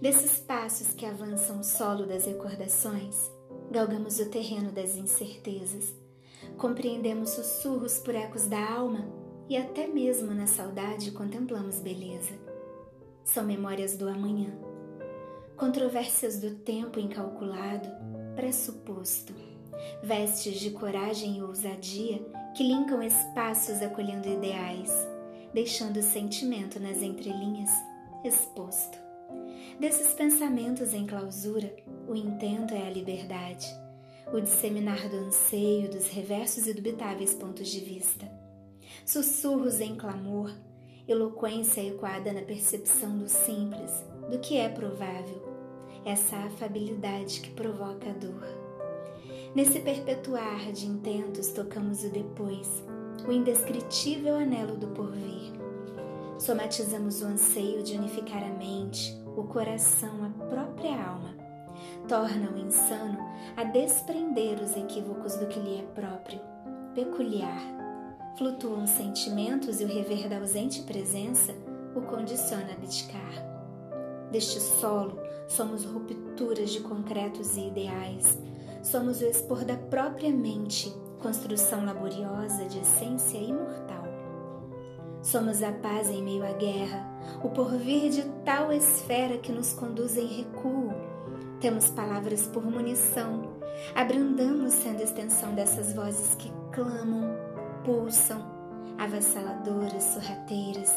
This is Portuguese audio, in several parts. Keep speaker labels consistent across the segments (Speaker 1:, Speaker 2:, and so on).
Speaker 1: Desses passos que avançam o solo das recordações, galgamos o terreno das incertezas, compreendemos sussurros por ecos da alma e até mesmo na saudade contemplamos beleza. São memórias do amanhã, controvérsias do tempo incalculado, pressuposto, vestes de coragem e ousadia que linkam espaços acolhendo ideais, deixando o sentimento nas entrelinhas exposto. Desses pensamentos em clausura, o intento é a liberdade, o disseminar do anseio dos reversos e dubitáveis pontos de vista. Sussurros em clamor, eloquência ecoada na percepção do simples, do que é provável, essa afabilidade que provoca a dor. Nesse perpetuar de intentos, tocamos o depois, o indescritível anelo do porvir. Somatizamos o anseio de unificar a mente, o coração, a própria alma. Torna o insano a desprender os equívocos do que lhe é próprio, peculiar. Flutuam sentimentos e o rever da ausente presença o condiciona a abdicar. Deste solo somos rupturas de concretos e ideais, somos o expor da própria mente, construção laboriosa de essência imortal. Somos a paz em meio à guerra, o porvir de tal esfera que nos conduz em recuo. Temos palavras por munição, abrandamos sendo extensão dessas vozes que clamam, pulsam, avassaladoras, sorrateiras.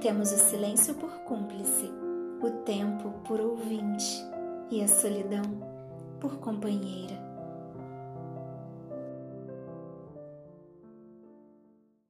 Speaker 1: Temos o silêncio por cúmplice, o tempo por ouvinte e a solidão por companheira.